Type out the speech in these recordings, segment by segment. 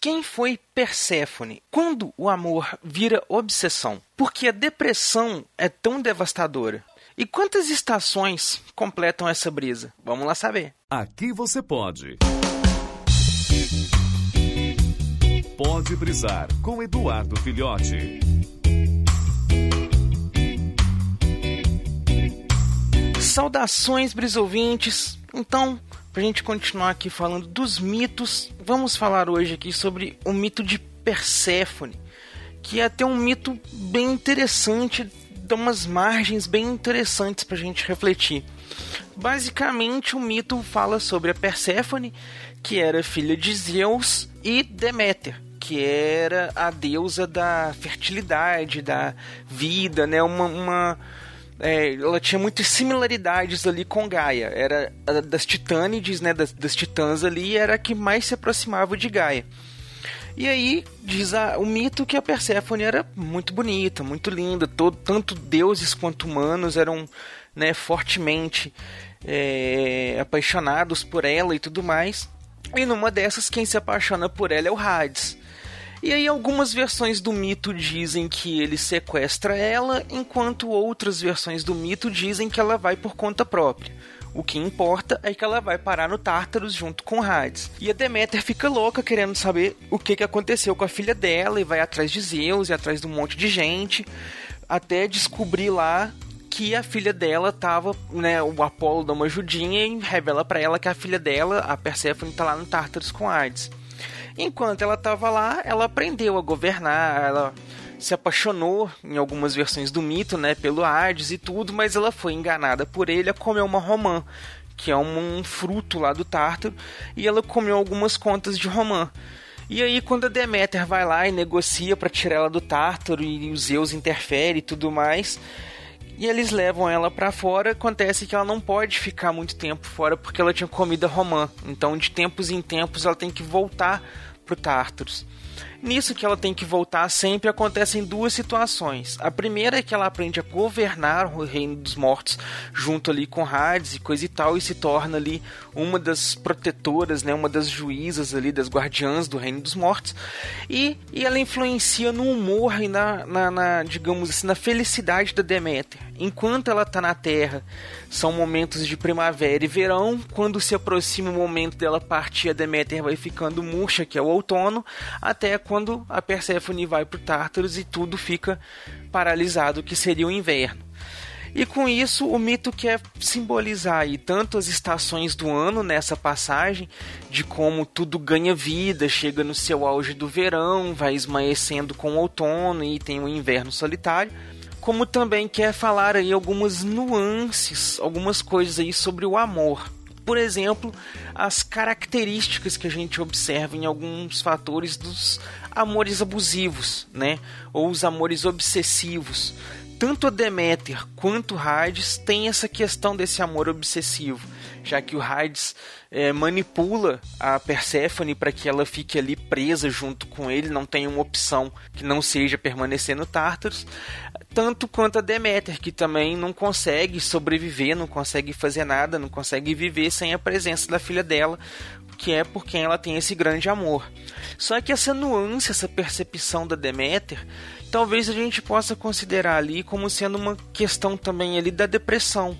Quem foi Perséfone? Quando o amor vira obsessão? Por que a depressão é tão devastadora? E quantas estações completam essa brisa? Vamos lá saber. Aqui você pode. Pode brisar com Eduardo Filhote. Saudações, brisouvintes. Então, pra gente continuar aqui falando dos mitos, vamos falar hoje aqui sobre o mito de Perséfone, que é até um mito bem interessante, dá umas margens bem interessantes pra gente refletir. Basicamente, o mito fala sobre a Perséfone, que era filha de Zeus, e Deméter, que era a deusa da fertilidade, da vida, né? Uma, uma é, ela tinha muitas similaridades ali com Gaia. Era das titânides, né? Das, das titãs ali, era a que mais se aproximava de Gaia. E aí diz a, o mito que a Perséfone era muito bonita, muito linda. Todo, tanto deuses quanto humanos eram né, fortemente é, apaixonados por ela e tudo mais. E numa dessas, quem se apaixona por ela é o Hades. E aí algumas versões do mito dizem que ele sequestra ela, enquanto outras versões do mito dizem que ela vai por conta própria. O que importa é que ela vai parar no Tártaros junto com Hades. E a Deméter fica louca querendo saber o que, aconteceu com a filha dela e vai atrás de Zeus e atrás de um monte de gente até descobrir lá que a filha dela tava, né, o Apolo dá uma ajudinha e revela para ela que a filha dela, a Perséfone, tá lá no Tártaros com Hades. Enquanto ela estava lá, ela aprendeu a governar, ela se apaixonou em algumas versões do mito, né, pelo Hades e tudo, mas ela foi enganada por ele a comer uma romã, que é um, um fruto lá do Tártaro, e ela comeu algumas contas de romã. E aí quando a Deméter vai lá e negocia para tirar ela do Tártaro e os Zeus interfere e tudo mais, e eles levam ela para fora. Acontece que ela não pode ficar muito tempo fora porque ela tinha comida romã. Então, de tempos em tempos, ela tem que voltar pro Tartarus. Nisso que ela tem que voltar sempre acontecem duas situações. A primeira é que ela aprende a governar o reino dos mortos junto ali com Hades e coisa e tal e se torna ali uma das protetoras, né, uma das juízas ali, das guardiãs do reino dos mortos. E, e ela influencia no humor e na, na, na digamos assim, na felicidade da Deméter. Enquanto ela está na Terra, são momentos de primavera e verão. Quando se aproxima o momento dela partir, a Deméter vai ficando murcha, que é o outono, até quando a Perséfone vai para o Tártaros e tudo fica paralisado, que seria o inverno. E com isso, o mito quer simbolizar aí tanto as estações do ano nessa passagem, de como tudo ganha vida, chega no seu auge do verão, vai esmaecendo com o outono e tem o inverno solitário, como também quer falar aí algumas nuances, algumas coisas aí sobre o amor por exemplo, as características que a gente observa em alguns fatores dos amores abusivos, né? Ou os amores obsessivos. Tanto a Deméter quanto o Hades tem essa questão desse amor obsessivo, já que o Hades é, manipula a Perséfone para que ela fique ali presa junto com ele, não tem uma opção que não seja permanecer no Tártaros tanto quanto a Deméter, que também não consegue sobreviver, não consegue fazer nada, não consegue viver sem a presença da filha dela, que é por quem ela tem esse grande amor. Só que essa nuance, essa percepção da Deméter, talvez a gente possa considerar ali como sendo uma questão também ali da depressão,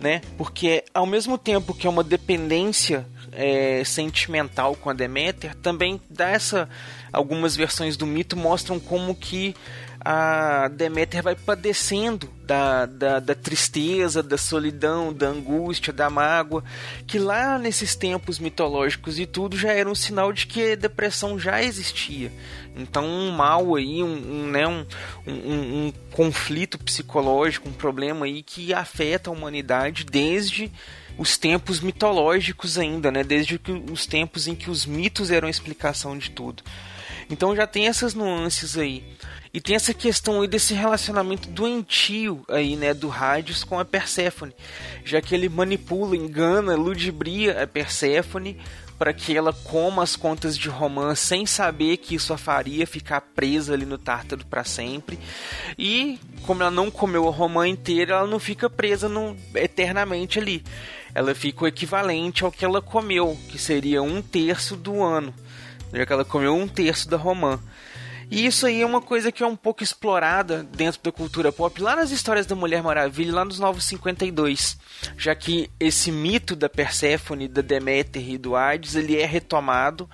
né? Porque ao mesmo tempo que é uma dependência é, sentimental com a Deméter, também dá essa algumas versões do mito mostram como que a Deméter vai padecendo da, da, da, tristeza, da solidão, da angústia, da mágoa, que lá nesses tempos mitológicos e tudo já era um sinal de que a depressão já existia. Então um mal aí, um, um né, um, um, um conflito psicológico, um problema aí que afeta a humanidade desde os tempos mitológicos ainda, né? Desde os tempos em que os mitos eram a explicação de tudo. Então já tem essas nuances aí. E tem essa questão aí desse relacionamento doentio aí, né, do Hades com a Perséfone, já que ele manipula, engana, ludibria a Perséfone para que ela coma as contas de Romã sem saber que isso a faria ficar presa ali no Tártaro para sempre. E como ela não comeu a Romã inteira, ela não fica presa no, eternamente ali. Ela fica o equivalente ao que ela comeu, que seria um terço do ano já que ela comeu um terço da romã. E isso aí é uma coisa que é um pouco explorada dentro da cultura pop, lá nas histórias da Mulher Maravilha, lá nos Novos 52, já que esse mito da Perséfone, da Deméter e do Hades, ele é retomado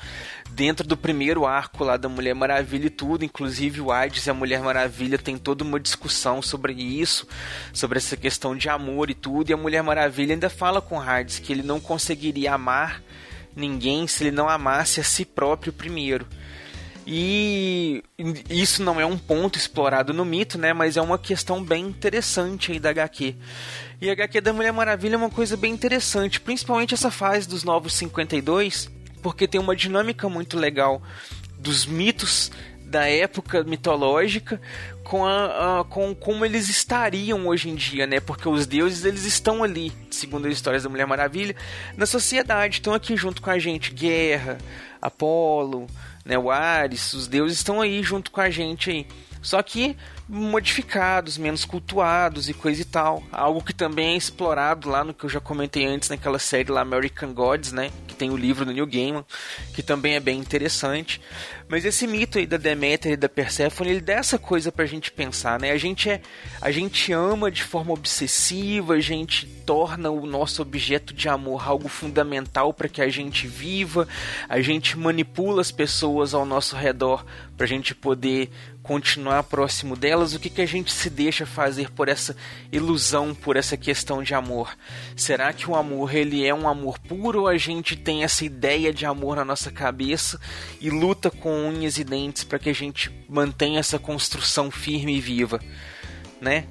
dentro do primeiro arco lá da Mulher Maravilha e tudo, inclusive o Hades e a Mulher Maravilha tem toda uma discussão sobre isso, sobre essa questão de amor e tudo, e a Mulher Maravilha ainda fala com Hades que ele não conseguiria amar ninguém se ele não amasse a si próprio primeiro. E isso não é um ponto explorado no mito, né? Mas é uma questão bem interessante aí da HQ. E a HQ da Mulher Maravilha é uma coisa bem interessante, principalmente essa fase dos Novos 52, porque tem uma dinâmica muito legal dos mitos da época mitológica com, a, a, com como eles estariam hoje em dia, né? Porque os deuses eles estão ali, segundo as histórias da Mulher Maravilha, na sociedade, estão aqui junto com a gente, Guerra, Apolo, né, o Ares, os deuses estão aí junto com a gente aí. Só que modificados, menos cultuados e coisa e tal. Algo que também é explorado lá no que eu já comentei antes naquela série lá American Gods, né? Que tem o livro do New Gaiman, que também é bem interessante. Mas esse mito aí da Deméter e da Perséfone, ele dá essa coisa pra gente pensar, né? A gente é, a gente ama de forma obsessiva, a gente torna o nosso objeto de amor algo fundamental para que a gente viva, a gente manipula as pessoas ao nosso redor pra gente poder continuar próximo delas, o que, que a gente se deixa fazer por essa ilusão, por essa questão de amor? Será que o amor ele é um amor puro ou a gente tem essa ideia de amor na nossa cabeça e luta com unhas e dentes para que a gente mantenha essa construção firme e viva, né?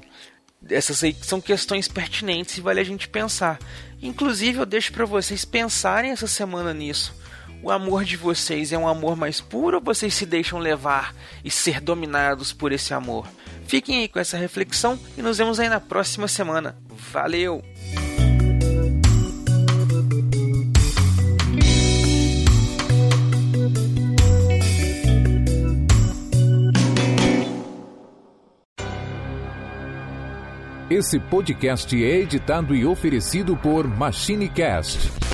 Essas são questões pertinentes e vale a gente pensar. Inclusive eu deixo para vocês pensarem essa semana nisso o amor de vocês é um amor mais puro ou vocês se deixam levar e ser dominados por esse amor? Fiquem aí com essa reflexão e nos vemos aí na próxima semana. Valeu! Esse podcast é editado e oferecido por MachineCast